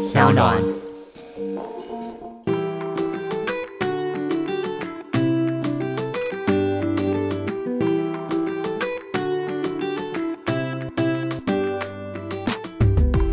小暖。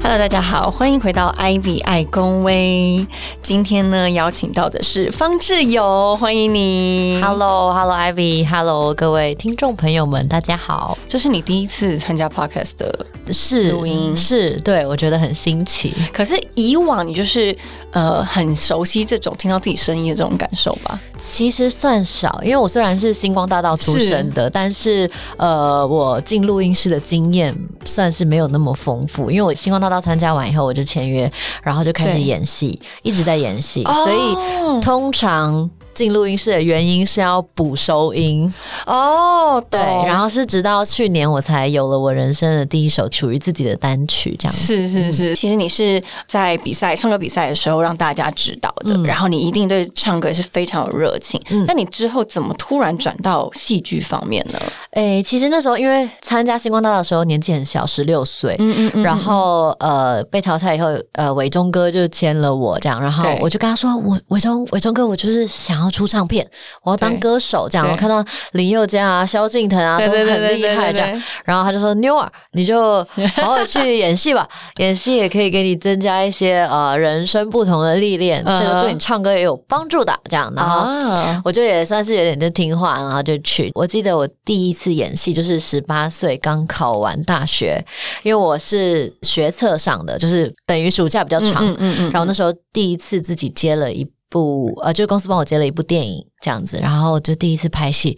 Hello，大家好，欢迎回到 Ivy 爱公威。今天呢，邀请到的是方志友，欢迎你。Hello，Hello，Ivy，Hello，各位听众朋友们，大家好。这是你第一次参加 Podcast 的，是录音是对我觉得很新奇。可是以往你就是呃很熟悉这种听到自己声音的这种感受吧？其实算少，因为我虽然是星光大道出身的，但是呃，我进录音室的经验算是没有那么丰富。因为我星光大道参加完以后，我就签约，然后就开始演戏，一直在演戏，哦所以通常。进录音室的原因是要补收音，哦，对，然后是直到去年我才有了我人生的第一首属于自己的单曲，这样。子。是是。是，其实你是在比赛唱歌比赛的时候让大家知道的，嗯。然后你一定对唱歌是非常有热情。嗯。那你之后怎么突然转到戏剧方面呢？诶、其实那时候因为参加星光大道的时候年纪很小，十六岁。嗯嗯然后呃被淘汰以后，呃伟忠哥就签了我这样，然后我就跟他说，我伟忠伟忠哥，我就是想要出唱片，我要当歌手这样。我看到林宥嘉啊、萧敬腾啊都很厉害这样，然后他就说妞儿，你就好好去演戏吧，演戏也可以给你增加一些呃人生不同的历练，嗯这个对你唱歌也有帮助的。这样，然后啊，我就也算是有点就听话，然后就去。我记得我第一次演戏就是十八岁刚考完大学，因为我是学测上的，就是等于暑假比较长。嗯嗯嗯然后那时候第一次自己接了一部，呃，就是公司帮我接了一部电影这样子，然后就第一次拍戏，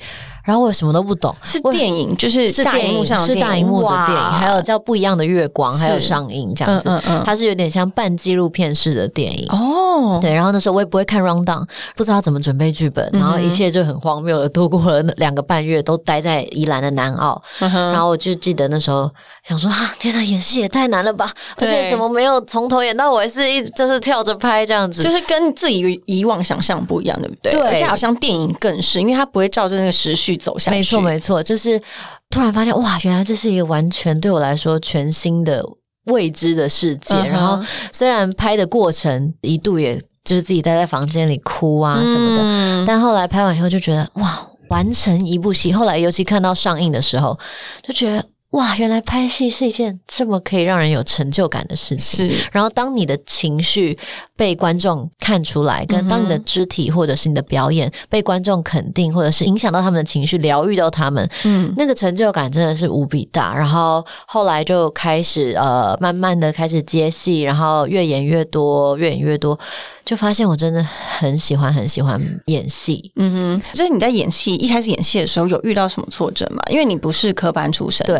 然后我什么都不懂，是电影，就是大是电影，荧幕上的是大荧幕的电影，还有叫《不一样的月光》，还有上映这样子。嗯嗯嗯它是有点像半纪录片式的电影。哦，对，然后那时候我也不会看 round down，不知道怎么准备剧本，然后一切就很荒谬的度过了那两个半月，都待在宜兰的南澳。嗯然后我就记得那时候想说啊，天呐，演戏也太难了吧！而且怎么没有从头演到尾，是一就是跳着拍这样子，就是跟自己以往想象不一样，对不对？对而且好像电影更是，因为它不会照着那个时序走下去。没错没错，就是突然发现哇，原来这是一个完全对我来说全新的未知的世界。然后虽然拍的过程一度也就是自己待在房间里哭啊什么的，嗯但后来拍完以后就觉得哇，完成一部戏。后来尤其看到上映的时候，就觉得哇，原来拍戏是一件这么可以让人有成就感的事情。是然后，当你的情绪被观众看出来，跟当你的肢体或者是你的表演被观众肯定，或者是影响到他们的情绪，疗愈到他们，嗯那个成就感真的是无比大。然后后来就开始呃，慢慢的开始接戏，然后越演越多，越演越多，就发现我真的很喜欢很喜欢演戏。嗯哼，就是你在演戏一开始演戏的时候有遇到什么挫折吗？因为你不是科班出身对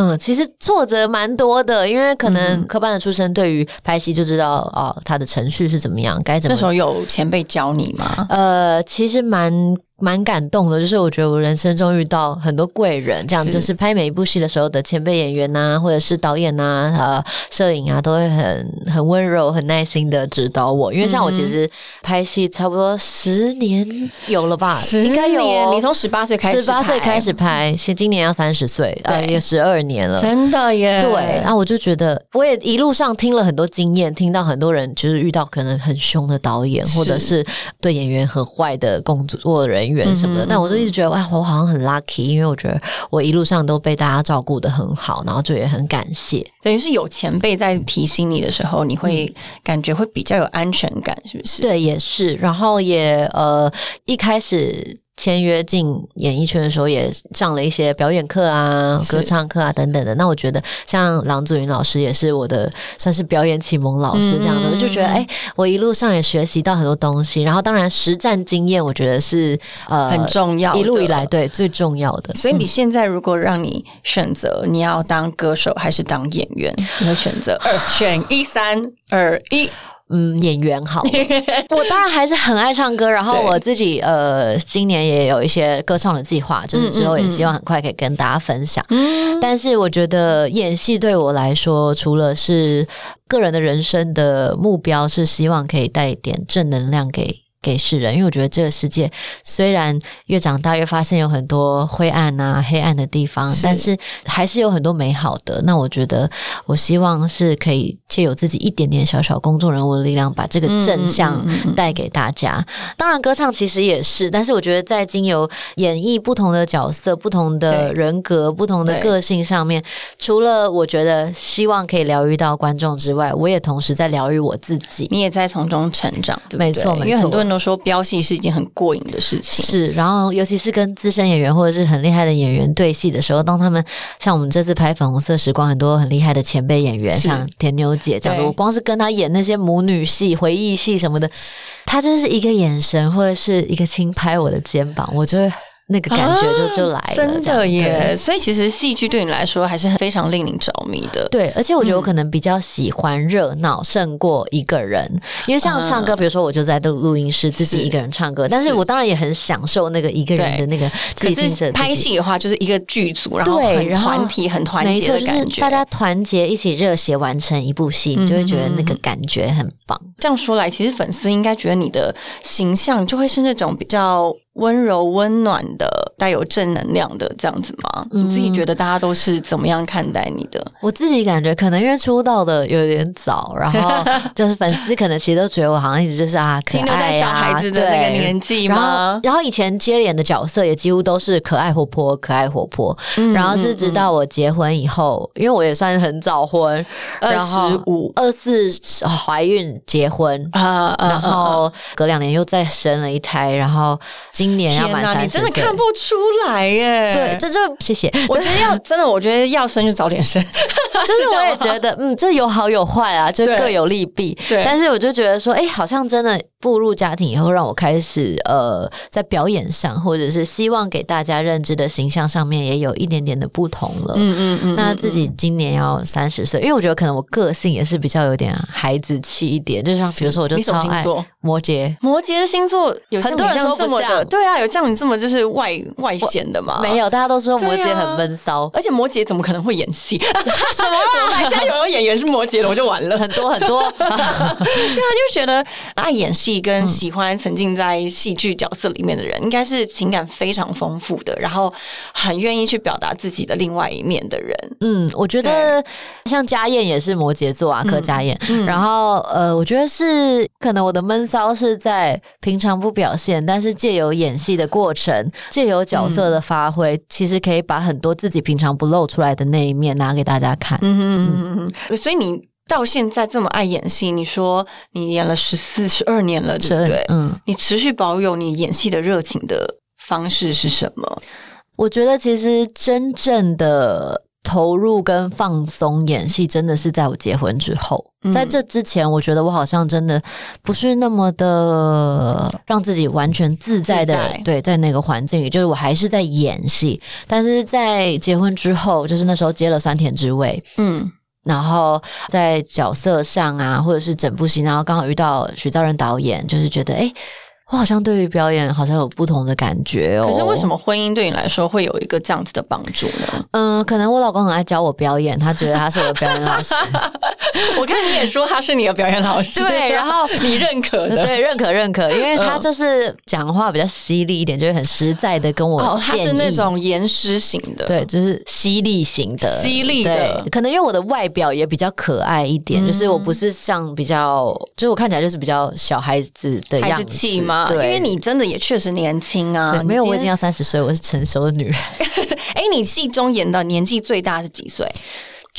嗯，其实挫折蛮多的，因为可能科班的出身，对于拍戏就知道哦，他的程序是怎么样，该怎么那时候有前辈教你吗？呃，其实蛮蛮感动的，就是我觉得我人生中遇到很多贵人，这样就是拍每一部戏的时候的前辈演员呐、或者是导演呐、呃，摄影啊，都会很很温柔、很耐心的指导我。因为像我其实拍戏差不多十年有了吧，应该有你从十八岁开始，十八岁开始，拍，现今年要三十岁，呃，对也十二年了。真的耶，对，然后我就觉得，我也一路上听了很多经验，听到很多人就是遇到可能很凶的导演，或者是对演员很坏的工作人员什么的，但我就一直觉得，哇，我好像很 lucky，因为我觉得我一路上都被大家照顾的很好，然后就也很感谢。等于是有前辈在提醒你的时候，你会感觉会比较有安全感，是不是？，对，也是，然后也呃，一开始。签约进演艺圈的时候，也上了一些表演课啊、歌唱课啊等等的。那我觉得，像郎祖云老师也是我的算是表演启蒙老师这样我就觉得，哎、我一路上也学习到很多东西。然后，当然实战经验，我觉得是呃很重要的一路以来对最重要的。所以你现在如果让你选择，你要当歌手还是当演员，你会选择二选一，三二一。嗯演员好了。我当然还是很爱唱歌，然后我自己呃今年也有一些歌唱的计划，就是之后也希望很快可以跟大家分享。嗯，但是我觉得演戏对我来说，除了是个人的人生的目标，是希望可以带一点正能量给。给世人，因为我觉得这个世界虽然越长大越发现有很多灰暗啊、黑暗的地方，是但是还是有很多美好的。那我觉得，我希望是可以借有自己一点点小小公众人物的力量，把这个正向带给大家。当然，歌唱其实也是，但是我觉得在经由演绎不同的角色、不同的人格、不同的个性上面，除了我觉得希望可以疗愈到观众之外，我也同时在疗愈我自己。你也在从中成长，对不对？没错没错因为很多人都说飙戏是一件很过瘾的事情。是，然后尤其是跟资深演员或者是很厉害的演员对戏的时候，当他们像我们这次拍《粉红色时光》，很多很厉害的前辈演员，像田妞姐这样的，我光是跟她演那些母女戏、回忆戏什么的，她就是一个眼神或者是一个轻拍我的肩膀，我就会那个感觉就、就来了，啊真的耶！所以其实戏剧对你来说还是非常令你着迷的。对，而且我觉得我嗯可能比较喜欢热闹胜过一个人，因为像唱歌，比如说我就在录录音室自己一个人唱歌，但是是我当然也很享受那个一个人的那个自可己拍戏的话，就是一个剧组，然后很团体、很团结，就的感觉。是大家团结一起热血完成一部戏，你就会觉得那个感觉很棒。这样说来，其实粉丝应该觉得你的形象就会是那种比较温柔、温暖的、带有正能量的这样子吗？嗯你自己觉得大家都是怎么样看待你的？我自己感觉可能因为出道的有点早，然后 就是粉丝可能其实都觉得我好像一直就是啊可停留在小孩啊，子的那个年纪吗，？然后以前接演的角色也几乎都是可爱活泼、可爱活泼。嗯然后是直到我结婚以后，因为我也算是很早婚，然后25二四怀孕结婚，啊，啊然后隔两年又再生了一胎，然后今年要满三十岁，你真的看不出来耶！对，这就谢谢。我觉得要 真的，我觉得要生就早点生，就是我也觉得，嗯，这有好有坏啊，就对各有利弊。对但是我就觉得说，哎、好像真的步入家庭以后，让我开始呃，在表演上，或者是希望给大家认知的形象上面，也有一点点的不同了。嗯嗯嗯那自己今年要三十岁，因为我觉得可能我个性也是比较有点孩子气一点，就像比如说，我就超爱摩羯，摩羯的星座有些很多人说不像对啊，有像你这么就是外外显的吗？没有，大家都说摩羯很闷骚，而且摩羯怎么可能会演戏？什么啊？现在有没有演员是摩羯的，我就完了。很多很多。对啊，就觉得爱演戏跟喜欢沉浸在戏剧角色里面的人，应该是情感非常丰富的，然后很愿意去表达自己的另外一面的人。嗯，我觉得像家燕也是摩羯座啊，柯家燕。然后呃，我觉得是可能我的闷骚是在平常不表现，但是借由演戏的过程，借由角色的发挥，其实可以把很多自己平常不露出来的那一面拿给大家看。嗯嗯嗯，所以你到现在这么爱演戏，你说你演了十四、十二年了，对不对？嗯，你持续保有你演戏的热情的方式是什么？我觉得其实真正的。投入跟放松演戏，真的是在我结婚之后。嗯在这之前，我觉得我好像真的不是那么的让自己完全自在的，在对，在那个环境里，就是我还是在演戏。但是在结婚之后，就是那时候接了酸甜之味，嗯然后在角色上啊，或者是整部戏，然后刚好遇到许兆仁导演，就是觉得哎。诶我好像对于表演好像有不同的感觉哦。可是为什么婚姻对你来说会有一个这样子的帮助呢？嗯，可能我老公很爱教我表演，他觉得他是我的表演老师。我看你也说他是你的表演老师，对然后你认可的，对，认可认可，因为他嗯就是讲话比较犀利一点，就是很实在的跟我哦，他。是那种严师型的，对，就是犀利型的，犀利的对，可能因为我的外表也比较可爱一点，嗯就是我不是像比较，就是我看起来就是比较小孩子的样子气吗？对，因为你真的也确实年轻啊对，没有，我已经要要三十岁，我是成熟的女人，哎，你戏中演的年纪最大是几岁？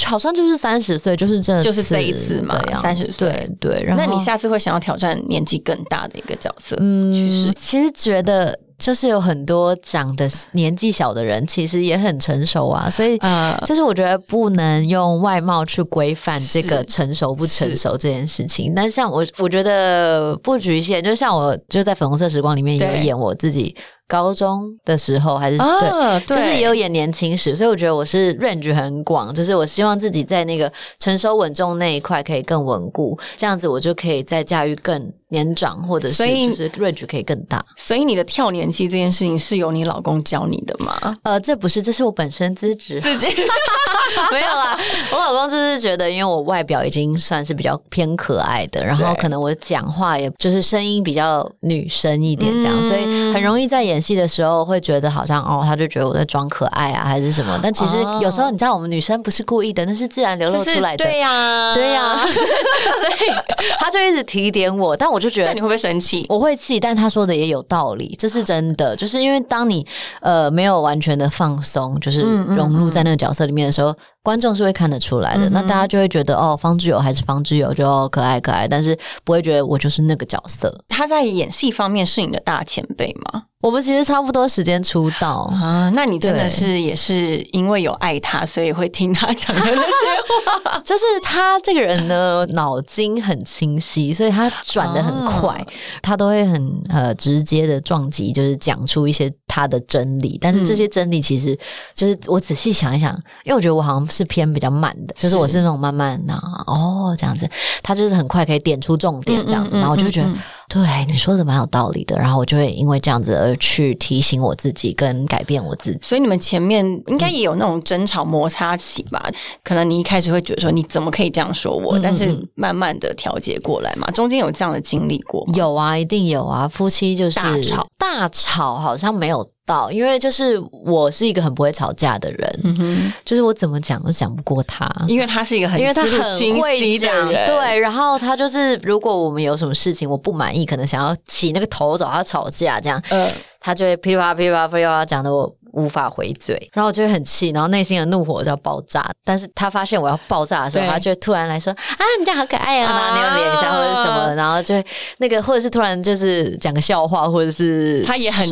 好像就是三十岁，就是这就是这一次嘛的样子30岁对对。然后那你下次会想要挑战年纪更大的一个角色？嗯其实，其实觉得就是有很多长得年纪小的人，其实也很成熟啊，所以。呃，就是我觉得不能用外貌去规范这个成熟不成熟这件事情，但像我，我觉得不局限，就像我就在粉红色时光里面也有演我自己高中的时候，还是对，啊，就是也有演年轻时，所以我觉得我是 range 很广，就是我希望自己在那个成熟稳重那一块可以更稳固，这样子我就可以再驾驭更年长，或者是就是 range 可以更大。所以你的跳年纪这件事情是由你老公教你的吗？呃，这不是，这是我本身资质，自己 没有啦。我老公就是觉得，因为我外表已经算是比较偏可爱的，然后可能我讲话也就是声音比较女生一点这样，嗯所以很容易在演戏的时候会觉得好像哦，他就觉得我在装可爱啊，还是什么。但其实哦有时候你知道，我们女生不是故意的，那是自然流露出来的。对呀、对呀、所以他就一直提点我，但我就觉得那你会不会生气？我会气，但他说的也有道理，这是真的。就是因为当你呃没有完全的放松，就是融入在那个角色里面的时候，观众是会看得出来的。那大家就会觉得哦，方志友还是方志友，就哦可爱可爱，但是不会觉得我就是那个角色。他在演戏方面是你的大前辈吗？我们其实差不多时间出道。啊，那你真的是也是因为有爱他，所以会听他讲的那些话。就是他这个人呢，脑筋很清晰，所以他转的很快，啊他都会很呃直接的撞击，就是讲出一些他的真理。但是这些真理其实就是我仔细想一想，因为我觉得我好像是偏比较慢的，就是我是那种慢慢啊哦这样子，他就是很快可以点出重点这样子，嗯嗯嗯然后我就会觉得。对你说的蛮有道理的，然后我就会因为这样子而去提醒我自己，跟改变我自己。所以你们前面应该也有那种争吵摩擦期吧？可能你一开始会觉得说你怎么可以这样说我，嗯嗯但是嗯慢慢的调节过来嘛。中间有这样的经历过吗？有啊，一定有啊。夫妻就是大吵，大吵好像没有到，因为就是我是一个很不会吵架的人，就是我怎么讲都讲不过他。因为他是一个很因为他很清会讲，对，然后他就是，如果我们有什么事情我不满意，可能想要起那个头找他吵架，这样呃，他就会噼里啪啦噼里啪啦噼里啪啦讲的我无法回嘴，然后我就会很气，然后内心的怒火就要爆炸。但是他发现我要爆炸的时候，他就会突然来说啊，你这样好可爱啊，啊。拿捏脸一下或者是什么，然后就会那个或者是突然就是讲个笑话，或者是他也很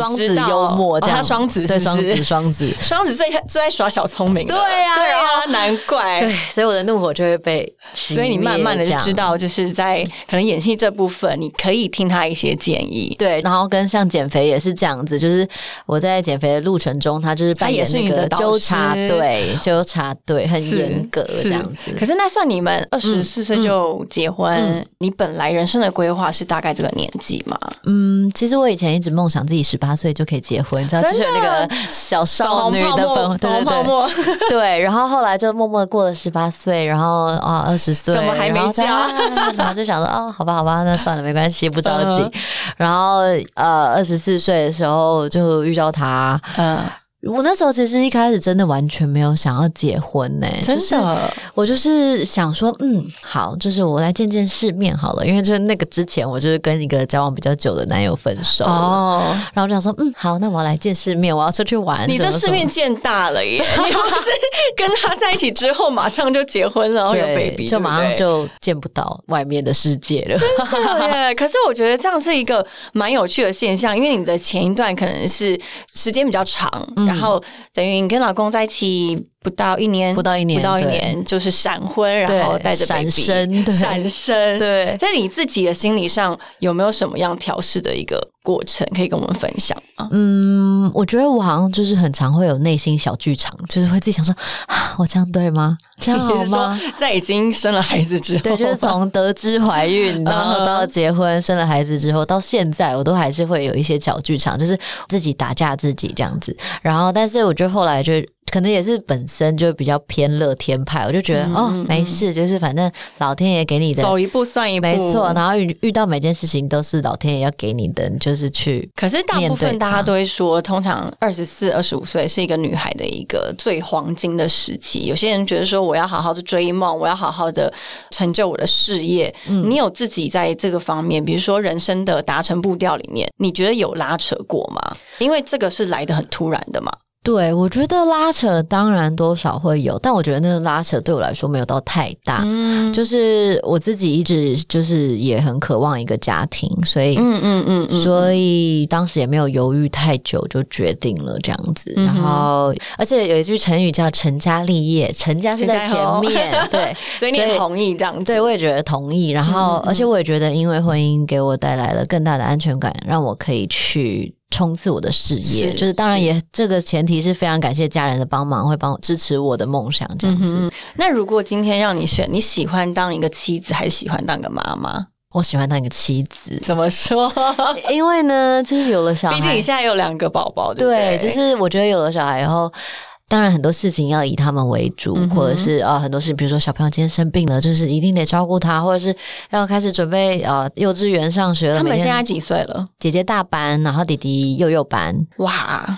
幽默这样，哦他双子对双子双子。双子最最爱耍小聪明的，对啊对然啊，难怪。对，所以我的怒火就会被，所以你慢慢的就知道，就是在可能演戏这部分，你可以听他一些建议。对，然后跟像减肥也是这样子，就是我在减肥的路程中，他就是扮演那个纠察师队，纠察队很严格这样子。可是那算你们二十四岁就结婚，嗯你本来人生的规划是大概这个年纪嘛？嗯，其实我以前一直梦想自己十八岁就可以结婚，你知道，就是那个小少女的粉红，对对对。对，然后后来就默默过了十八岁，然后啊二十岁，怎么还没然后才嫁啊然后就想说哦，好吧好吧，那算了，没关系，不着急嗯。然后呃二十四岁的时候就遇到他，嗯，我那时候其实一开始真的完全没有想要结婚呢、真就是的，我就是想说，嗯，好，就是我来见见世面好了，因为就是那个之前我就是跟一个交往比较久的男友分手哦，然后就想说，嗯，好，那我要来见世面，我要出去玩。你这世面见大了耶！你不是跟他在一起之后马上就结婚了，然后有对 baby，就马上就见不到外面的世界了。对耶，可是我觉得这样是一个蛮有趣的现象，因为你的前一段可能是时间比较长，嗯然后等于你跟老公在一起不到一年，不到一年不到一年就是闪婚，然后带着闪生对。闪生，对。在你自己的心理上有没有什么样调试的一个过程，可以跟我们分享吗？嗯，我觉得我好像就是很常会有内心小剧场，就是会自己想说，啊，我这样对吗？这样好吗？在已经生了孩子之后，对，就是从得知怀孕，然后 到结婚、生了孩子之后，到现在，我都还是会有一些小剧场，就是自己打架自己这样子。然后，但是我觉得后来就可能也是本身就比较偏乐天派，我就觉得、哦没事，就是反正老天爷给你的。走一步算一步，没错，然后遇遇到每件事情都是老天爷要给你的，就是去可是大部分大家都会说，通常二十四、二十五岁是一个女孩的一个最黄金的时期。有些人觉得说，我要好好的追梦，我要好好的成就我的事业。嗯你有自己在这个方面，比如说人生的达成步调里面，你觉得有拉扯过吗？因为这个是来的很突然的嘛。对，我觉得拉扯当然多少会有，但我觉得那个拉扯对我来说没有到太大。嗯就是我自己一直就是也很渴望一个家庭，所以、嗯嗯嗯嗯，所以当时也没有犹豫太久，就决定了这样子。嗯然后，而且有一句成语叫“成家立业”，成家是在前面，对。所以你也同意这样子。对，我也觉得同意。然后，嗯嗯而且我也觉得，因为婚姻给我带来了更大的安全感，让我可以去冲刺我的事业。是就是当然也这个前提是非常感谢家人的帮忙，会帮我支持我的梦想这样子。嗯，那如果今天让你选，你喜欢当一个妻子，还是喜欢当个妈妈？我喜欢当一个妻子，怎么说？因为呢，就是有了小孩，毕竟你现在有两个宝宝，对对，对？就是我觉得有了小孩以后。当然，很多事情要以他们为主，嗯或者是呃很多事，比如说小朋友今天生病了，就是一定得照顾他，或者是要开始准备呃幼稚园上学了。他们现在几岁了？姐姐大班，然后弟弟幼幼班，哇，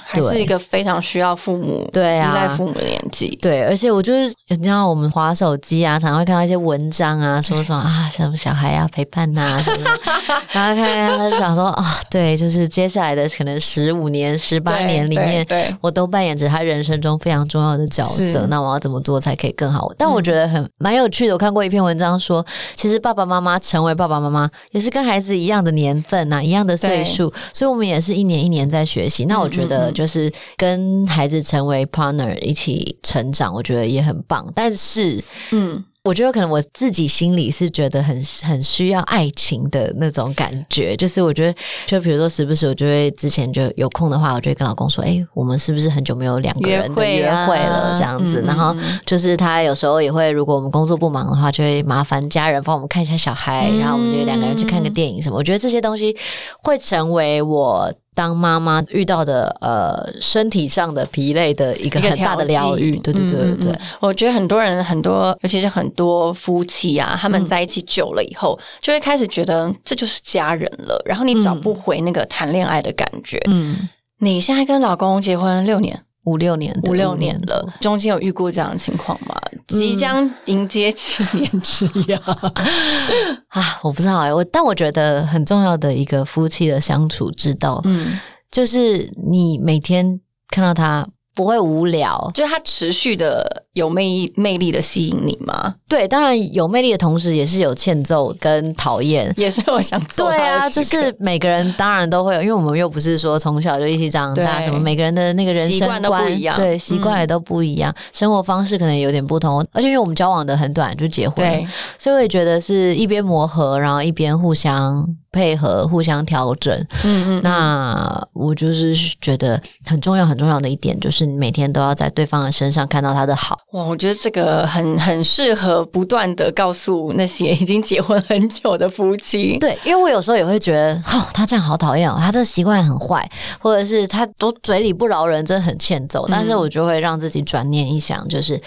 还是一个非常需要父母对啊依赖父母的年纪。对，而且我就是你知道，我们划手机啊，常常会看到一些文章啊，说什么啊，什么小孩要陪伴呐、什么的，然后看看他就想说啊，对，就是接下来的可能十五年、十八年里面，对对我都扮演着他人生中非常重要的角色。那我要怎么做才可以更好？但我觉得很蛮有趣的。我看过一篇文章说，其实爸爸妈妈成为爸爸妈妈也是跟孩子一样的年份呐、一样的岁数，所以我们也是一年一年在学习。那我觉得就是跟孩子成为 partner 一起成长，我觉得也很棒。但是嗯，我觉得可能我自己心里是觉得很很需要爱情的那种感觉，就是我觉得，就比如说时不时我就会之前就有空的话，我就会跟老公说，哎、我们是不是很久没有两个人的约约会了？这样子，嗯然后就是他有时候也会，如果我们工作不忙的话，就会麻烦家人帮我们看一下小孩，嗯然后我们就两个人去看个电影什么。我觉得这些东西会成为我。当妈妈遇到的呃身体上的疲累的一个很大的疗愈，对对对对对，我觉得很多人很多，尤其是很多夫妻啊，他们嗯在一起久了以后，就会开始觉得这就是家人了，然后你找不回那个谈恋爱的感觉。嗯，你现在跟老公结婚六年、五六年，五六年了，中间有遇过这样的情况吗？即将迎接七年之痒，啊，我不知道哎、我但我觉得很重要的一个夫妻的相处之道，嗯，就是你每天看到他不会无聊。就是他持续的有魅力魅力的吸引你吗？对，当然有魅力的同时，也是有欠揍跟讨厌。也是我想做对啊，就是每个人当然都会有，因为我们又不是说从小就一起长大，什么每个人的那个人生观都不观一样对，习惯也都不一样，生活方式可能有点不同。而且因为我们交往的很短就结婚，所以我也觉得是一边磨合，然后一边互相配合、互相调整。嗯嗯，那我就是觉得很重要、很重要的一点，就是你每天都要在对方的身上看到他的好。哇，我觉得这个很很适合不断的告诉那些已经结婚很久的夫妻。对，因为我有时候也会觉得，哦，他这样好讨厌哦，他这个习惯很坏，或者是他都嘴里不饶人，真的很欠揍。但是我就会让自己转念一想，就是。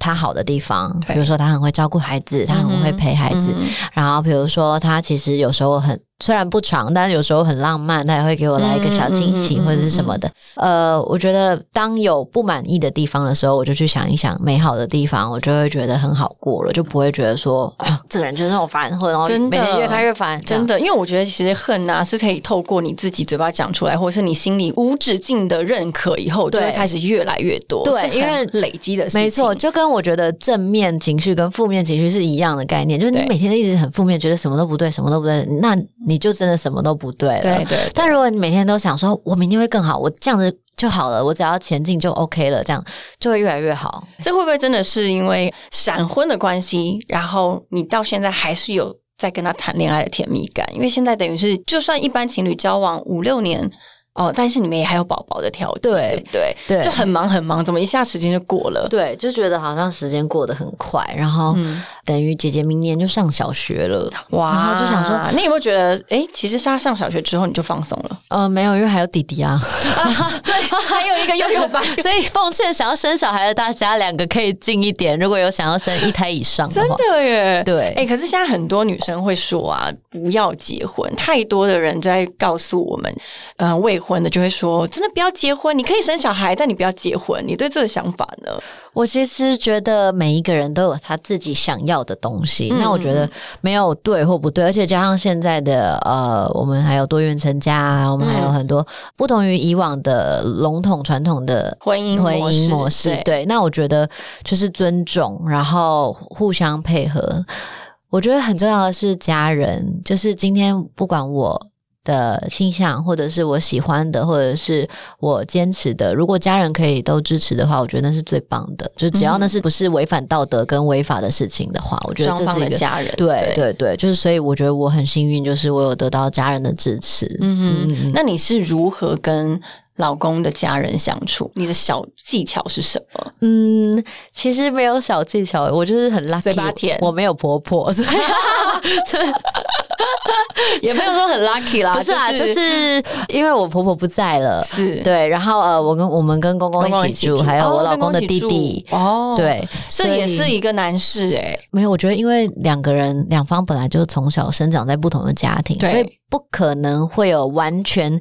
他好的地方，比如说他很会照顾孩子，他很会陪孩子，嗯然后比如说他其实有时候很虽然不长，但是有时候很浪漫，他也会给我来一个小惊喜或者是什么的。呃，我觉得当有不满意的地方的时候，我就去想一想美好的地方，我就会觉得很好过了，就不会觉得说啊 这个人就是那种烦，或者然后真的每天越看越烦，真的，因为我觉得其实恨啊是可以透过你自己嘴巴讲出来，或者是你心里无止境的认可以后，就会开始越来越多。对因为累积的事情，没错，就跟我觉得正面情绪跟负面情绪是一样的概念，就是你每天都一直很负面，觉得什么都不对，什么都不对，那你就真的什么都不对了。对对对但如果你每天都想说，我明天会更好，我这样子就好了，我只要前进就 OK 了，这样就会越来越好。这会不会真的是因为闪婚的关系，然后你到现在还是有在跟他谈恋爱的甜蜜感？因为现在等于是，就算一般情侣交往五六年。哦，但是你们也还有宝宝的调剂，对对不对？对就很忙很忙，怎么一下时间就过了？对，就觉得好像时间过得很快，然后嗯等于姐姐明年就上小学了，哇，然后就想说，你有没有觉得，哎，其实是他上小学之后你就放松了？呃，没有，因为还有弟弟啊，对，还有一个幼幼班，所以奉劝想要生小孩的大家，两个可以近一点，如果有想要生一胎以上的真，的耶。对哎、可是现在很多女生会说啊，不要结婚。太多的人在告诉我们，嗯、未婚的就会说，真的不要结婚，你可以生小孩，但你不要结婚。你对这个想法呢？我其实觉得每一个人都有他自己想要的东西，嗯那我觉得没有对或不对，而且加上现在的呃，我们还有多元成家啊，我们还有嗯很多不同于以往的笼统传统的婚姻婚模式姻模式。对对，那我觉得就是尊重，然后互相配合。我觉得很重要的是家人，就是今天不管我。的倾向，或者是我喜欢的，或者是我坚持的，如果家人可以都支持的话，我觉得那是最棒的。就只要那是不是违反道德跟违法的事情的话，我觉得这是一个家人，对对对，就是所以我觉得我很幸运，就是我有得到家人的支持。嗯嗯哼，那你是如何跟老公的家人相处？你的小技巧是什么？嗯，其实没有小技巧，我就是很 lucky，嘴巴甜我没有婆婆，也没有说很 lucky 啦，不是啊，就是因为我婆婆不在了，是。对，然后呃，我跟我们跟公公一起住，一起住还有我老公的弟弟，哦，，对，这也是一个难事哎，没有，我觉得因为两个人两方本来就从小生长在不同的家庭，对。所以不可能会有完全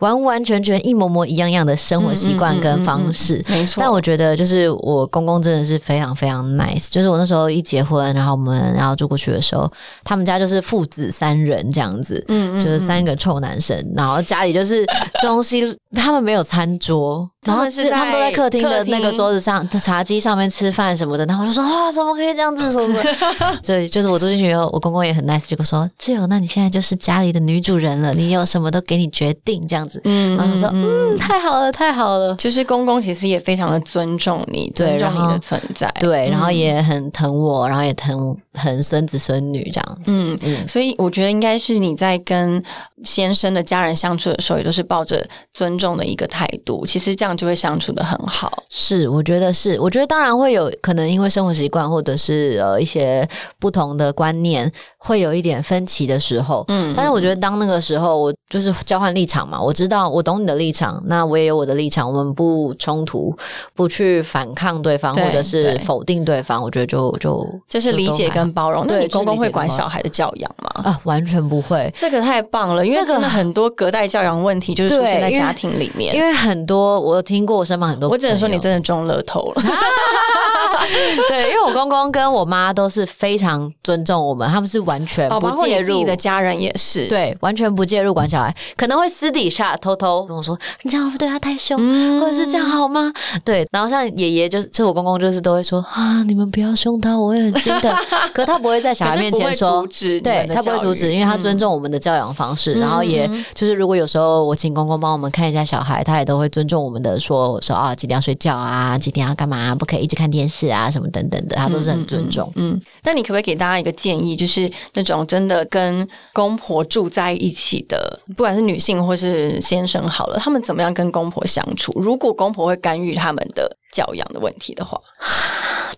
完完全全一模模一样样的生活习惯跟方式。嗯嗯嗯嗯没错。但我觉得，就是我公公真的是非常非常 nice。就是我那时候一结婚，然后我们然后住过去的时候，他们家就是父子三人这样子，嗯就是三个臭男生，然后家里就是东西，他们没有餐桌，然后是是他们都在在客厅的那个桌子上、茶几上面吃饭什么的，然后我就说啊，怎么可以这样子什么的？所以就是我住进去以后，我公公也很 nice，结果说志友，那你现在就是家里的女主人了，你有什么都给你决定这样子。嗯然后他说嗯，太好了，太好了。就是公公其实也非常的尊重你，对尊重你的存在，对，然后也很疼我，然后也疼疼孙子孙女这样子。嗯。嗯，所以我觉得应该是你在跟先生的家人相处的时候，也都是抱着尊重的一个态度，其实这样就会相处的很好。是，我觉得是，我觉得当然会有可能因为生活习惯或者是呃一些不同的观念，会有一点分歧的时候。嗯但是我觉得当那个时候，我就是交换立场嘛，我知道我懂你的立场，那我也有我的立场，我们不冲突，不去反抗对方对或者是否定对方，我觉得就就就是理解跟包容。那对你公公会管小孩的教养吗？啊，完全不会。这个太棒了，因为这个真的很多隔代教养问题就是出现在家庭里面。因为很多我听过我身旁很多，我只能说你真的中乐透了。对，因为我公公跟我妈都是非常尊重我们，他们是完全哦，不介入你的家人也是。，对，完全不介入管小孩，可能会私底下偷偷跟我说：“你这样不对他太凶，嗯。或者是这样好吗？”对，然后像爷爷就是，就我公公就是都会说：“啊，你们不要凶他，我也很心疼。”可他不会在小孩面前说对他不会阻止，因为他尊重我们的教养方式，嗯。然后也嗯就是如果有时候我请公公帮我们看一下小孩，他也都会尊重我们的说说啊几点要睡觉啊，几点要干嘛，不可以一直看电视啊什么等等的，他都是很尊重。嗯，那你可不可以给大家一个建议，就是那种真的跟公婆住在在一起的，不管是女性或是先生好了，他们怎么样跟公婆相处？如果公婆会干预他们的教养的问题的话，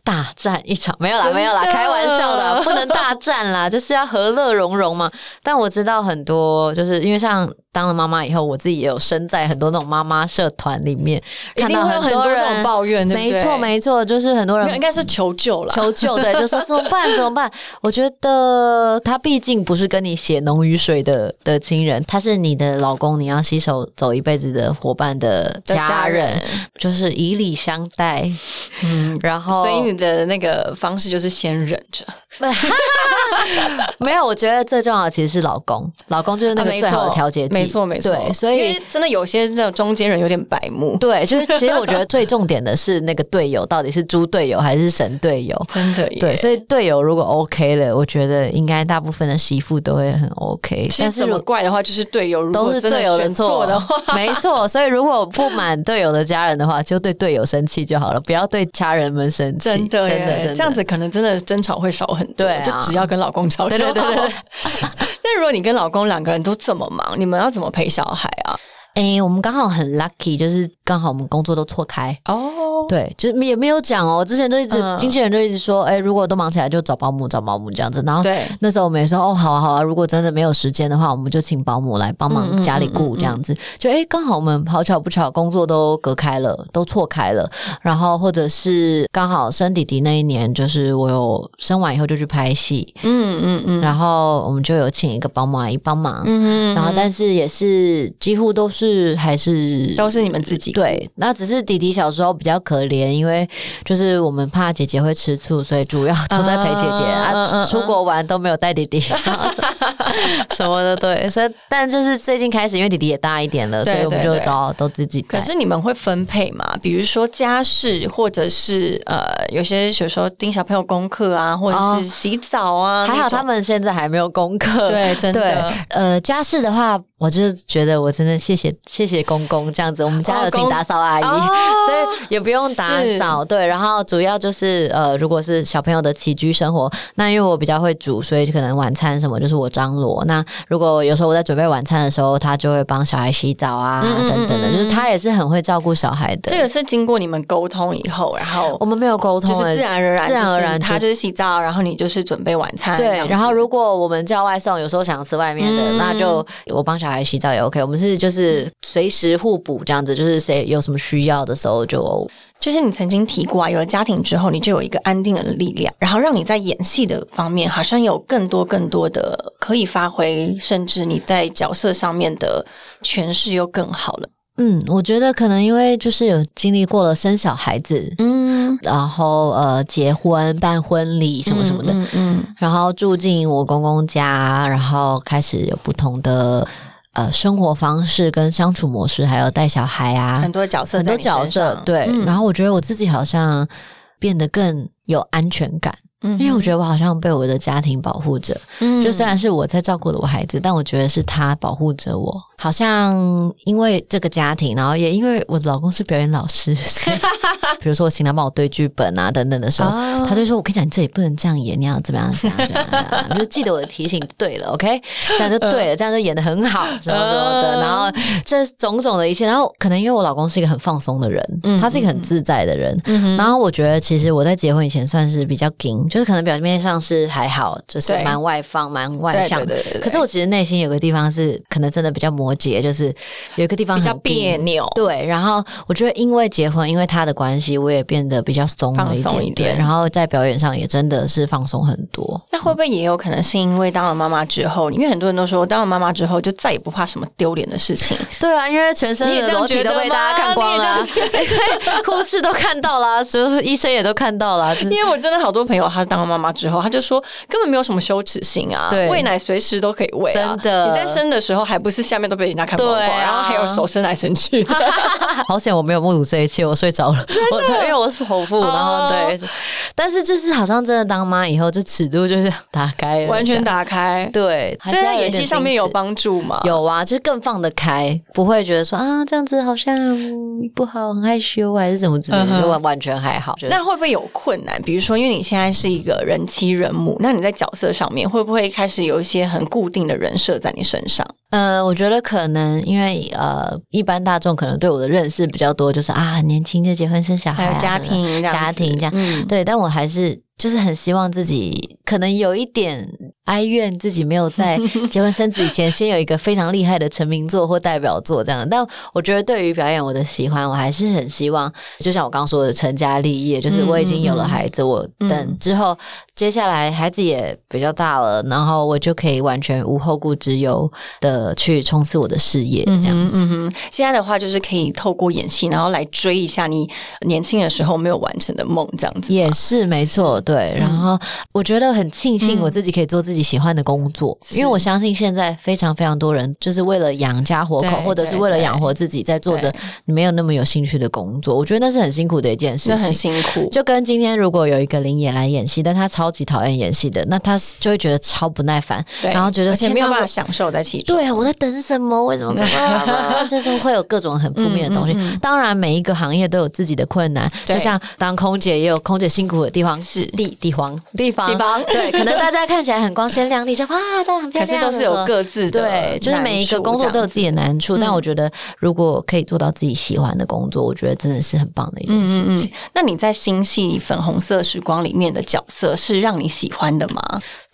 大战一场没有啦，没有啦，开玩笑的啊，不能大战啦，就是要和乐融融嘛。但我知道很多，就是因为像当了妈妈以后，我自己也有身在很多那种妈妈社团里面，看到很多人抱怨，没？错没错，就是很多人应该是求救了。求救，对，就说怎么办？怎么办？我觉得他毕竟不是跟你血浓于水的的亲人，他是你的老公，你要携手走一辈子的伙伴的的家人，就是以礼相待。嗯，然后你的那个方式就是先忍着，没有，我觉得最重要的其实是老公，老公就是那个最好的调节剂，没错没错。对，所以真的有些这种中间人有点白目，对，就是其实我觉得最重点的是那个队友到底是猪队友还是神队友。真的耶。对，所以队友如果 OK 了，我觉得应该大部分的媳妇都会很 OK。其实怎但是如么怪的话，就是队友如都是队友的选错的话，没错。所以如果不满队友的家人的话，就对队友生气就好了，不要对家人们生气。真的真的，真的这样子可能真的争吵会少很多。对啊就只要跟老公吵就好。对对对对对 那如果你跟老公两个人都这么忙，你们要怎么陪小孩啊？诶，我们刚好很 lucky，就是刚好我们工作都错开。哦，对，就是也没有讲哦。之前都一直、嗯经纪人就一直说，哎，如果都忙起来就找保姆，找保姆这样子。然后对，那时候我们也说，哦，好啊好啊，如果真的没有时间的话，我们就请保姆来帮嗯忙家里顾这样子。就哎，刚好我们好巧不巧，工作都隔开了，都错开了。然后或者是刚好生弟弟那一年，就是我有生完以后就去拍戏，嗯嗯嗯，然后我们就有请一个保姆阿姨帮忙。嗯然后，但是也是几乎都是还是都是你们自己对，那只是弟弟小时候比较可怜，因为就是我们怕姐姐会吃醋，所以主要都在陪姐姐啊出国玩都没有带弟弟，什么的，对。所以，但就是最近开始，因为弟弟也大一点了，所以我们就都都自己。可是你们会分配吗？比如说家事，或者是呃，有些有时候盯小朋友功课啊，或者哦是洗澡啊，还好他们现在还没有功课，对，真对的。，呃，家事的话，我就是觉得我真的谢谢谢谢公公这样子，我们家有请打扫阿姨，哦所以也不用打扫。对，然后主要就是呃，如果是小朋友的起居生活，那因为我比较会煮，所以可能晚餐什么就是我张罗。那如果有时候我在准备晚餐的时候，他就会帮小孩洗澡啊，嗯嗯等等的，就是他也是很会照顾小孩的。这个是经过你们沟通以后，然后我们没有沟通、就是欸自然而然，自然而然他就是洗澡，然后你就是准备晚餐，对然后如果我们叫外送，有时候想吃外面的，嗯那就我帮小孩洗澡也 OK。我们是就是随时互补这样子，就是谁有什么需要的时候就就是你曾经提过啊，有了家庭之后，你就有一个安定的力量，然后让你在演戏的方面好像有更多更多的可以发挥，甚至你在角色上面的诠释又更好了。嗯，我觉得可能因为就是有经历过了生小孩子，嗯，然后呃结婚办婚礼什么什么的，嗯嗯然后住进我公公家，然后开始有不同的呃生活方式跟相处模式，还有带小孩啊，很多角色很多角色，对。嗯然后我觉得我自己好像变得更有安全感，嗯因为我觉得我好像被我的家庭保护着。嗯就虽然是我在照顾了我孩子，但我觉得是他保护着我。好像因为这个家庭，然后也因为我的老公是表演老师，所以比如说我请他帮我对剧本啊等等的时候，哦他就说：“我跟你讲，你这里不能这样演，你要怎么样怎么样怎么样你就记得我的提醒对了，OK？这样就对了，这样就演的很好，什么什么的。嗯然后这种种的一切，然后可能因为我老公是一个很放松的人，嗯他是一个很自在的人，嗯然后我觉得其实我在结婚以前算是比较紧，就是可能表面上是还好，就是蛮外放、蛮外向的。可是我其实内心有个地方是可能真的比较摩羯，就是有一个地方比较很别扭，对，然后我觉得因为结婚，因为他的关系，我也变得比较松了一点一点然后在表演上也真的是放松很多。那会不会也有可能是因为当了妈妈之后，因为很多人都说当了妈妈之后就再也不怕什么丢脸的事情，对啊，因为全身的裸体都被大家看光了 护士都看到了啊，所有医生也都看到了啊，就是因为我真的好多朋友，他当了妈妈之后，她就说根本没有什么羞耻心啊，对喂奶随时都可以喂、啊，真的你在生的时候还不是下面都被人家看光光，然后还有手伸来伸去的，好险我没有目睹这一切，我睡着了。我对，因为我是剖腹，然后对，但是就是好像真的当妈以后，就尺度就是打开了，完全打开。对。还是这在演戏上面有帮助吗？有啊，就是更放得开，不会觉得说啊这样子好像嗯不好，很害羞还是怎么之类就完完全还好。那会不会有困难？比如说，因为你现在是一个人妻人母，那你在角色上面会不会开始有一些很固定的人设在你身上？呃，我觉得可能因为呃，一般大众可能对我的认识比较多，就是啊，很年轻就结婚生小孩、啊，还有家庭家庭这样。嗯，对，但我还是就是很希望自己可能有一点哀怨，自己没有在 结婚生子以前先有一个非常厉害的成名作或代表作这样。但我觉得对于表演我的喜欢，我还是很希望，就像我刚刚说的成家立业，就是我已经有了孩子，我嗯等之后接下来孩子也比较大了，然后我就可以完全无后顾之忧的去冲刺我的事业，这样子。嗯哼，现在的话就是可以透过演戏，然后来追一下你年轻的时候没有完成的梦，这样子。也是没错，对。然后我觉得很庆幸嗯我自己可以做自己喜欢的工作，因为我相信现在非常非常多人就是为了养家活口，或者是为了养活自己，在做着对没有那么有兴趣的工作。我觉得那是很辛苦的一件事情很。辛苦，就跟今天如果有一个林演来演戏，但他超级讨厌演戏的，那他就会觉得超不耐烦，对然后觉得而且没有办法享受在其中。对，我在等什么？为什么这么？就是会有各种很负面的东西。嗯嗯嗯当然，每一个行业都有自己的困难，对就像当空姐也有空姐辛苦的地方，是地地方地方地方 对，可能大家看起来很光鲜亮丽，就哇，这样很漂亮，可是都是有各自的对，就是每一个工作都有自己的难处。嗯但我觉得，如果可以做到自己喜欢的工作，我觉得真的是很棒的一件事情。嗯，那你在新戏《粉红色时光》里面的角色是是让你喜欢的吗？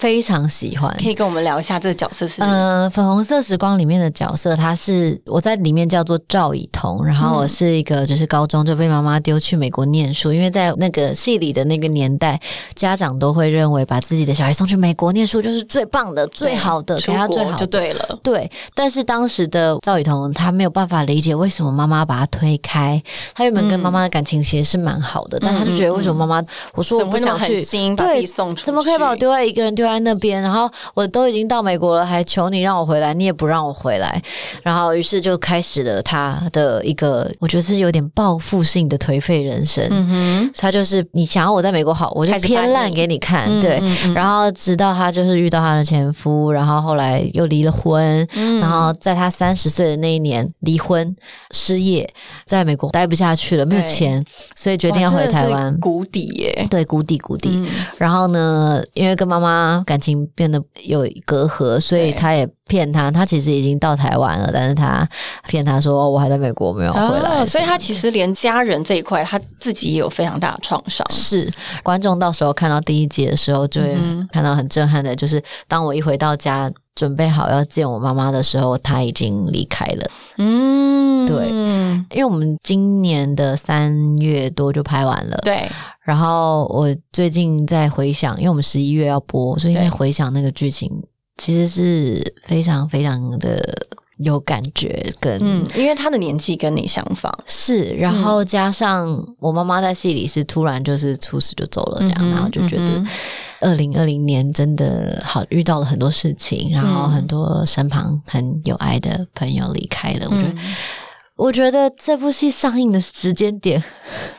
非常喜欢。可以跟我们聊一下这个角色是？嗯、粉红色时光里面的角色，他是我在里面叫做赵以彤，然后我是一个就是高中就被妈妈丢去美国念书，因为在那个戏里的那个年代，家长都会认为把自己的小孩送去美国念书就是最棒的、最好的，给他最好的。就对了。对，但是当时的赵以彤她没有办法理解为什么妈妈把他推开。她原本跟妈妈的感情其实是蛮好的，但她就觉得为什么妈妈我说我不想去，心把自己送出去？怎么可以把我丢在一个人丢在那边？然后我都已经到美国了，还求你让我回来，你也不让我回来。然后于是就开始了他的一个，我觉得是有点报复性的颓废人生。嗯哼，他就是你想要我在美国好，我就偏烂给你看，嗯对。嗯嗯然后直到他就是遇到他的前夫，然后后来又离了婚，嗯然后在他三十岁的那一年离婚失业，在美国待不下去了，没有钱，所以决定要回台湾。谷底耶。对，谷底谷底。嗯然后呢，因为跟妈妈他感情变得有隔阂，所以他也骗他，他其实已经到台湾了，但是他骗他说哦我还在美国没有回来，哦所以他其实连家人这一块，他自己也有非常大的创伤。是观众到时候看到第一集的时候，就会看到很震撼的，就是当我一回到家。准备好要见我妈妈的时候，她已经离开了。嗯，对。因为我们今年的三月多就拍完了，对，然后我最近在回想，因为我们十一月要播，所以对。在回想那个剧情，其实是非常非常的有感觉跟。嗯，因为他的年纪跟你相仿，是，然后加上我妈妈在戏里是突然就是出事就走了这样，嗯然后就觉得二零二零年真的好遇到了很多事情，然后嗯很多身旁很有爱的朋友离开了，我觉得嗯。我觉得这部戏上映的时间点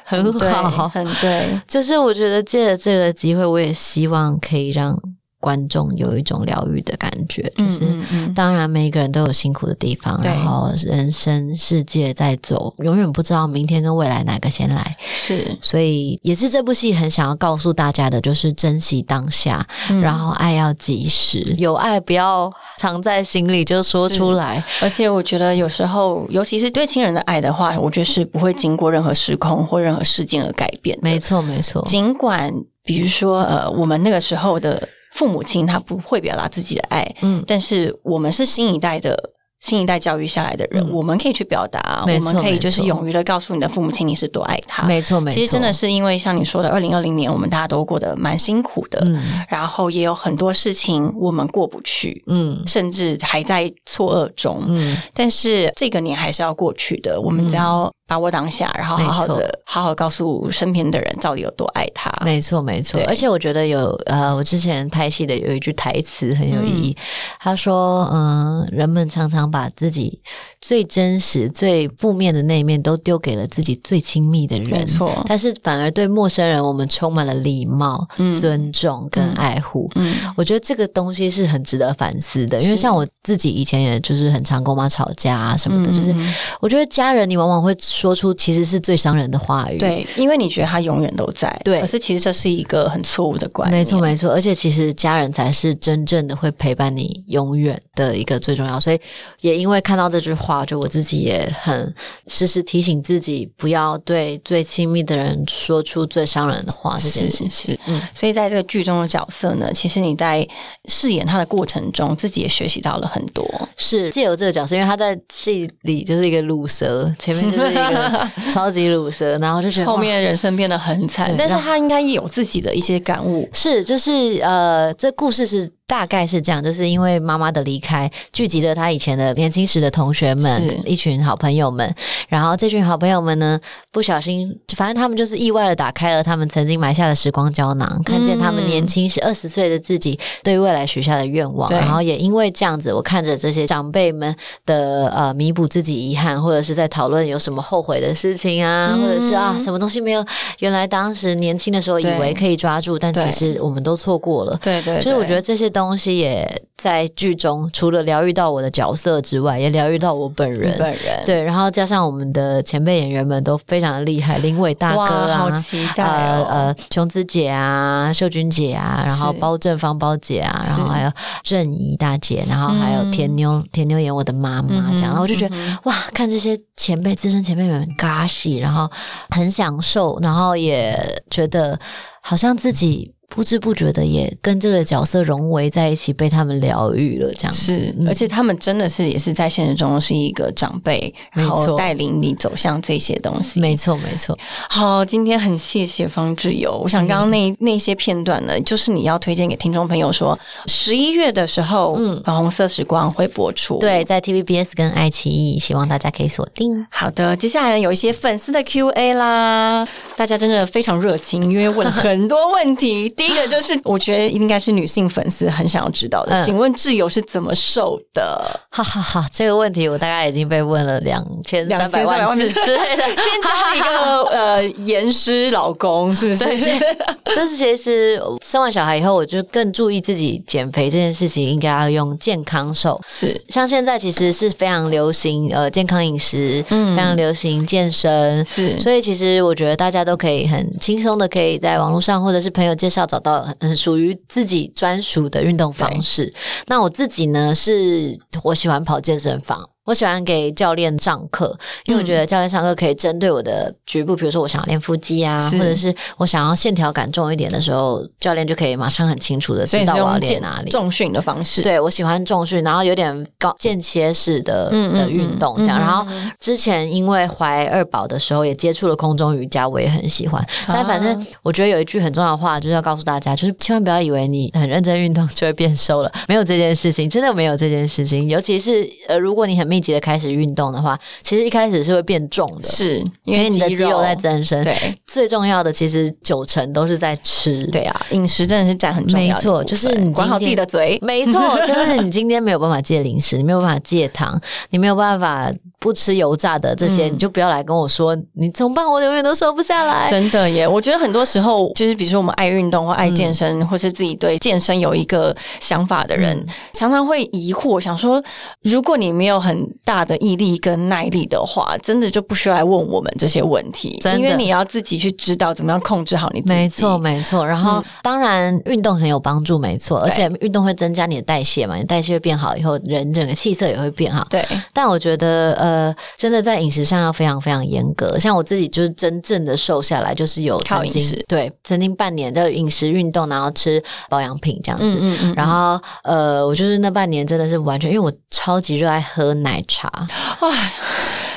很对好，很对，就是我觉得借着这个机会，我也希望可以让观众有一种疗愈的感觉，就是。嗯嗯。当然，每一个人都有辛苦的地方，然后人生世界在走，永远不知道明天跟未来哪个先来，是，所以也是这部戏很想要告诉大家的，就是珍惜当下，嗯。然后爱要及时，有爱不要藏在心里就说出来，而且我觉得有时候，尤其是对亲人的爱的话，我觉得是不会经过任何时空或任何事件而改变。没错，没错，尽管比如说呃，我们那个时候的父母亲他不会表达自己的爱，嗯，但是我们是新一代的。新一代教育下来的人，嗯。我们可以去表达，我们可以就是勇于的告诉你的父母亲你是多爱他。没错，没错，其实真的是因为像你说的，二零二零年我们大家都过得蛮辛苦的，嗯。然后也有很多事情我们过不去，嗯。甚至还在错愕中。嗯，但是这个年还是要过去的，我们只要把握当下，然后好好的、好好地告诉身边的人到底有多爱他。没错，没错。而且我觉得有呃，我之前拍戏的有一句台词很有意义，他说：“嗯、人们常常把自己最真实、最负面的那一面都丢给了自己最亲密的人，没错。但是反而对陌生人，我们充满了礼貌、嗯。尊重跟爱护。嗯，我觉得这个东西是很值得反思的，因为像我自己以前也就是很常跟我妈吵架啊什么的，就是我觉得家人你往往会说出其实是最伤人的话语，对，因为你觉得他永远都在，对。可是其实这是一个很错误的观念。没错，没错，而且其实家人才是真正的会陪伴你永远的一个最重要。所以也因为看到这句话，就我自己也很时时提醒自己，不要对最亲密的人说出最伤人的话这件事是情。是，嗯，所以在这个剧中的角色呢，其实你在饰演他的过程中，自己也学习到了很多。是借由这个角色，因为他在戏里就是一个卤蛇，前面就是一个超级卤蛇，然后就觉得 后面人生变得很惨，但是他应该也有自己的一些感悟。是，就是呃，这故事是大概是这样，就是因为妈妈的离开，聚集了他以前的年轻时的同学是们，一群好朋友们。然后这群好朋友们呢，不小心，反正他们就是意外的打开了他们曾经埋下的时光胶囊，看见他们年轻时二十岁的自己对未来许下的愿望。然后也因为这样子，我看着这些长辈们的呃弥补自己遗憾，或者是在讨论有什么后悔的事情啊，嗯或者是啊什么东西没有原来当时年轻的时候以为可以抓住，但其实我们都错过了。对对所以我觉得得这些东西也在剧中，除了疗愈到我的角色之外，也疗愈到我本人。本人对，然后加上我们的前辈演员们都非常的厉害，林伟大哥啊，好啊，期待哦！呃呃，琼子姐啊，秀君姐啊，然后包正芳包姐啊，然后是还有郑怡大姐，然后还有嗯田妞，田妞演我的妈妈这样，然后我就觉得、嗯哇，看这些前辈资深前辈们尬戏，然后很享受，然后也觉得好像自己。不知不觉的也跟这个角色融为在一起，被他们疗愈了，这样子。而且他们真的是也是在现实中是一个长辈，然后带领你走向这些东西。没错，没错。好，今天很谢谢方志友。我想刚刚那、那些片段呢，就是你要推荐给听众朋友说，十一月的时候，嗯嗯，粉红色时光会播出。对，在 TVBS 跟爱奇艺，希望大家可以锁定。好的，接下来呢有一些粉丝的 Q&A 啦，大家真的非常热情，因为问了很多问题。第一个就是我觉得应该是女性粉丝很想要知道的，嗯请问挚友是怎么瘦的？哈哈哈，这个问题我大概已经被问了两千三百2300万次次之类的。先交一个呃严师老公，是不是？对 就是其实生完小孩以后，我就更注意自己减肥这件事情，应该要用健康瘦。是像现在其实是非常流行呃健康饮食，嗯非常流行健身，是，所以其实我觉得大家都可以很轻松的可以在网络上或者是朋友介绍找找到很属于自己专属的运动方式。那我自己呢，是我喜欢跑健身房。我喜欢给教练上课，因为我觉得教练上课可以针对我的局部，比如说我想要练腹肌啊，或者是我想要线条感重一点的时候，教练就可以马上很清楚的知道我要练哪里。重训的方式，对我喜欢重训，然后有点高间歇式的的运动这样。然后之前因为怀二宝的时候也接触了空中瑜伽，我也很喜欢。但反正我觉得有一句很重要的话，就是要告诉大家，就是千万不要以为你很认真运动就会变瘦了，没有这件事情，真的没有这件事情。尤其是呃，如果你很密集的开始运动的话，其实一开始是会变重的，是因为你的肌肉在增生。对，最重要的其实九成都是在吃。对啊，饮食真的是占很重要。没错，就是你管好自己的嘴。没错，就是你今天没有办法戒零食，你没有办法戒糖，你没有办法不吃油炸的这些，你就不要来跟我说你怎么办，我永远都瘦不下来。真的耶，我觉得很多时候就是，比如说我们爱运动或爱健身，或是自己对健身有一个想法的人，常常会疑惑，想说如果你没有很大的毅力跟耐力的话，真的就不需要来问我们这些问题，因为你要自己去知道怎么样控制好你自己。没错，没错。然后当然运动很有帮助，没错，而且运动会增加你的代谢嘛，你代谢会变好，以后人整个气色也会变好。对。但我觉得呃，真的在饮食上要非常非常严格。像我自己就是真正的瘦下来，就是有靠饮食，对，曾经半年的饮食运动，然后吃保养品这样子。嗯嗯。然后呃，我就是那半年真的是完全，因为我超级热爱喝奶茶。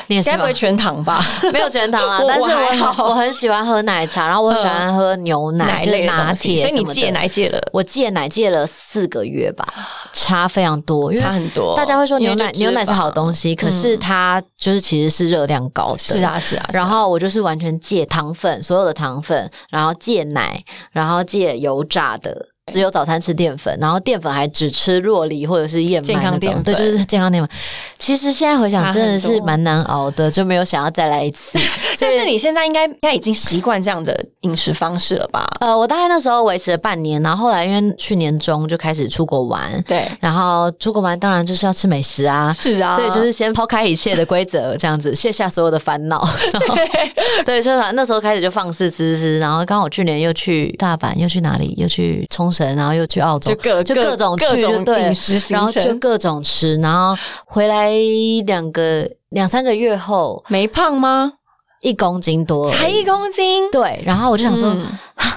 哇，你该不会全糖吧？没有全糖啊，但是我我很喜欢喝奶茶，然后我很喜欢喝牛奶，就是拿铁。所以你戒奶戒了？我戒奶戒了四个月吧，差非常多，差很多。大家会说牛奶牛奶是好东西，可是它就是其实是热量高的。是啊是啊。然后我就是完全戒糖分，所有的糖分，然后戒奶，然后戒油炸的。只有早餐吃淀粉，然后淀粉还只吃若梨或者是燕麦那种，对，就是健康淀粉。其实现在回想，真的是蛮难熬的，就没有想要再来一次。但是你现在应该应该已经习惯这样的饮食方式了吧？呃，我大概那时候维持了半年，然后后来因为去年中就开始出国玩，对，然后出国玩当然就是要吃美食啊，是啊，所以就是先抛开一切的规则，这样子卸下所有的烦恼。对，所以那时候开始就放肆吃吃，然后刚好去年又去大阪，又去哪里？又去冲绳，然后又去澳洲，就各就各种去就对，然后就各种吃，然后回来两个两三个月后没胖吗？一公斤多，才一公斤，对，然后我就想说。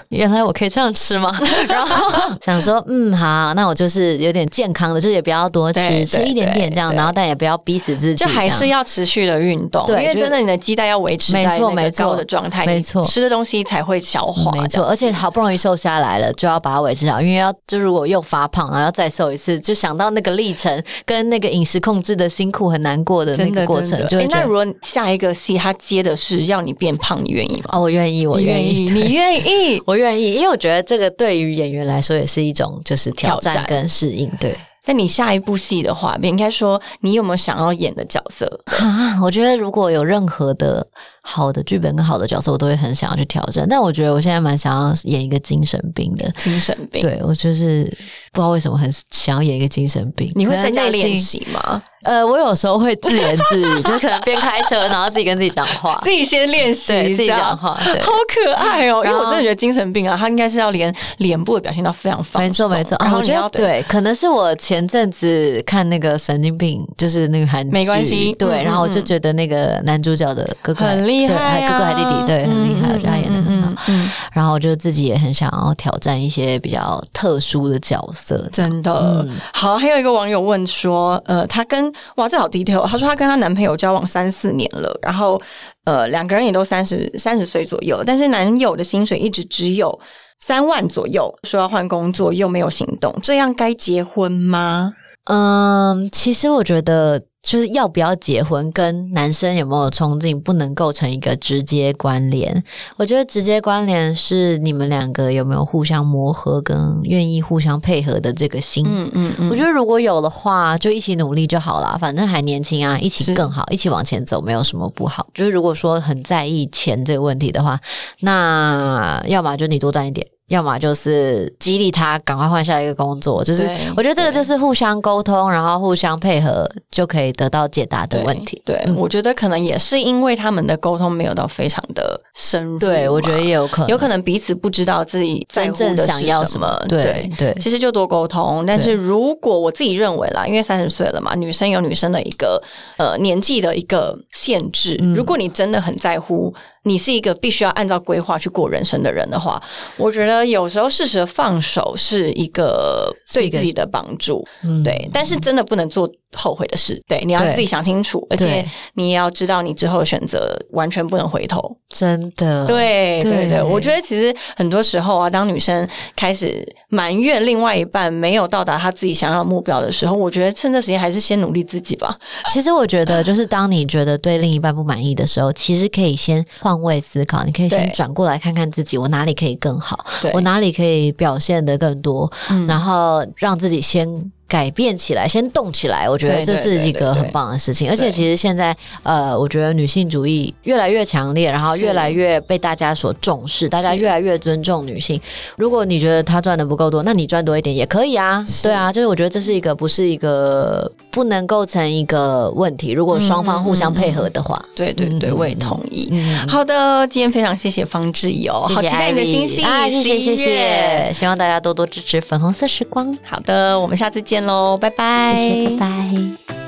原来我可以这样吃吗？然后 想说，嗯，好，那我就是有点健康的，就也不要多吃，吃一点点这样，然后但也不要逼死自己，就还是要持续的运动，对，因为真的你的肌带要维持在那个高的状态，没错，吃的东西才会消化，没错。而且好不容易瘦下来了，就要把它维持好，因为要就如果又发胖，然后要再瘦一次，就想到那个历程跟那个饮食控制的辛苦很难过的那个过程，就那如果下一个戏他接的是要你变胖，你愿意吗？哦，我愿意，我愿意，你愿意，我愿意，因为我觉得。这个对于演员来说也是一种就是挑战跟适应，对。那你下一部戏的话，应该说你有没有想要演的角色啊？我觉得如果有任何的好的剧本跟好的角色，我都会很想要去挑战。但我觉得我现在蛮想要演一个精神病的精神病，对我就是不知道为什么很想要演一个精神病。你会在家练习吗？呃，我有时候会自言自语，就可能边开车，然后自己跟自己讲话，自己先练习，自己讲话，对好可爱哦！因为我真的觉得精神病啊，他应该是要连脸部的表现都非常放没错没错。我觉得对，可能是我前阵子看那个神经病，就是那个韩没关系，对，然后我就觉得那个男主角的哥哥很厉害，哥哥还弟弟，对，很厉害，我觉得他演的很好。嗯然后我就自己也很想要挑战一些比较特殊的角色，真的。好，还有一个网友问说，呃，他跟哇，这好 detail。她说她跟她男朋友交往三四年了，然后呃两个人也都三十三十岁左右，但是男友的薪水一直只有三万左右，说要换工作又没有行动，这样该结婚吗？嗯，其实我觉得。就是要不要结婚，跟男生有没有冲劲不能构成一个直接关联。我觉得直接关联是你们两个有没有互相磨合，跟愿意互相配合的这个心。嗯嗯嗯。我觉得如果有的话，就一起努力就好了。反正还年轻啊，一起更好，一起往前走，没有什么不好。就是如果说很在意钱这个问题的话，那要么就你多赚一点。要么就是激励他赶快换下一个工作，就是我觉得这个就是互相沟通，然后互相配合就可以得到解答的问题。对，我觉得可能也是因为他们的沟通没有到非常的深入。对，我觉得也有可能，有可能彼此不知道自己真正想要什么。。对对，其实就多沟通，但是如果我自己认为啦，因为三十岁了嘛，女生有女生的一个呃年纪的一个限制。嗯如果你真的很在乎，你是一个必须要按照规划去过人生的人的话，我觉得有时候适时的放手是一个对自己的帮助。嗯对，但是真的不能做后悔的事。对，你要自己想清楚，而且你也要知道你之后的选择完全不能回头。真的，对对对对，我觉得其实很多时候啊，当女生开始埋怨另外一半没有到达她自己想要的目标的时候，我觉得趁这时间还是先努力自己吧。其实我觉得，就是当你觉得对另一半不满意的时候，其实可以先换位思考，你可以先转过来看看自己，我哪里可以更好，我哪里可以表现得更多，嗯然后让自己先。改变起来，先动起来，我觉得这是一个很棒的事情。而且其实现在，呃，我觉得女性主义越来越强烈，然后越来越被大家所重视，大家越来越尊重女性。如果你觉得她赚的不够多，那你赚多一点也可以啊。对啊，就是我觉得这是一个不是一个不能构成一个问题。如果双方互相配合的话，对对对，嗯我也同意。嗯，好的，今天非常谢谢方志怡哦，好期待你的新戏，啊！谢谢谢谢，希望大家多多支持粉红色时光，好的，我们下次见喽，拜拜，谢谢，拜拜。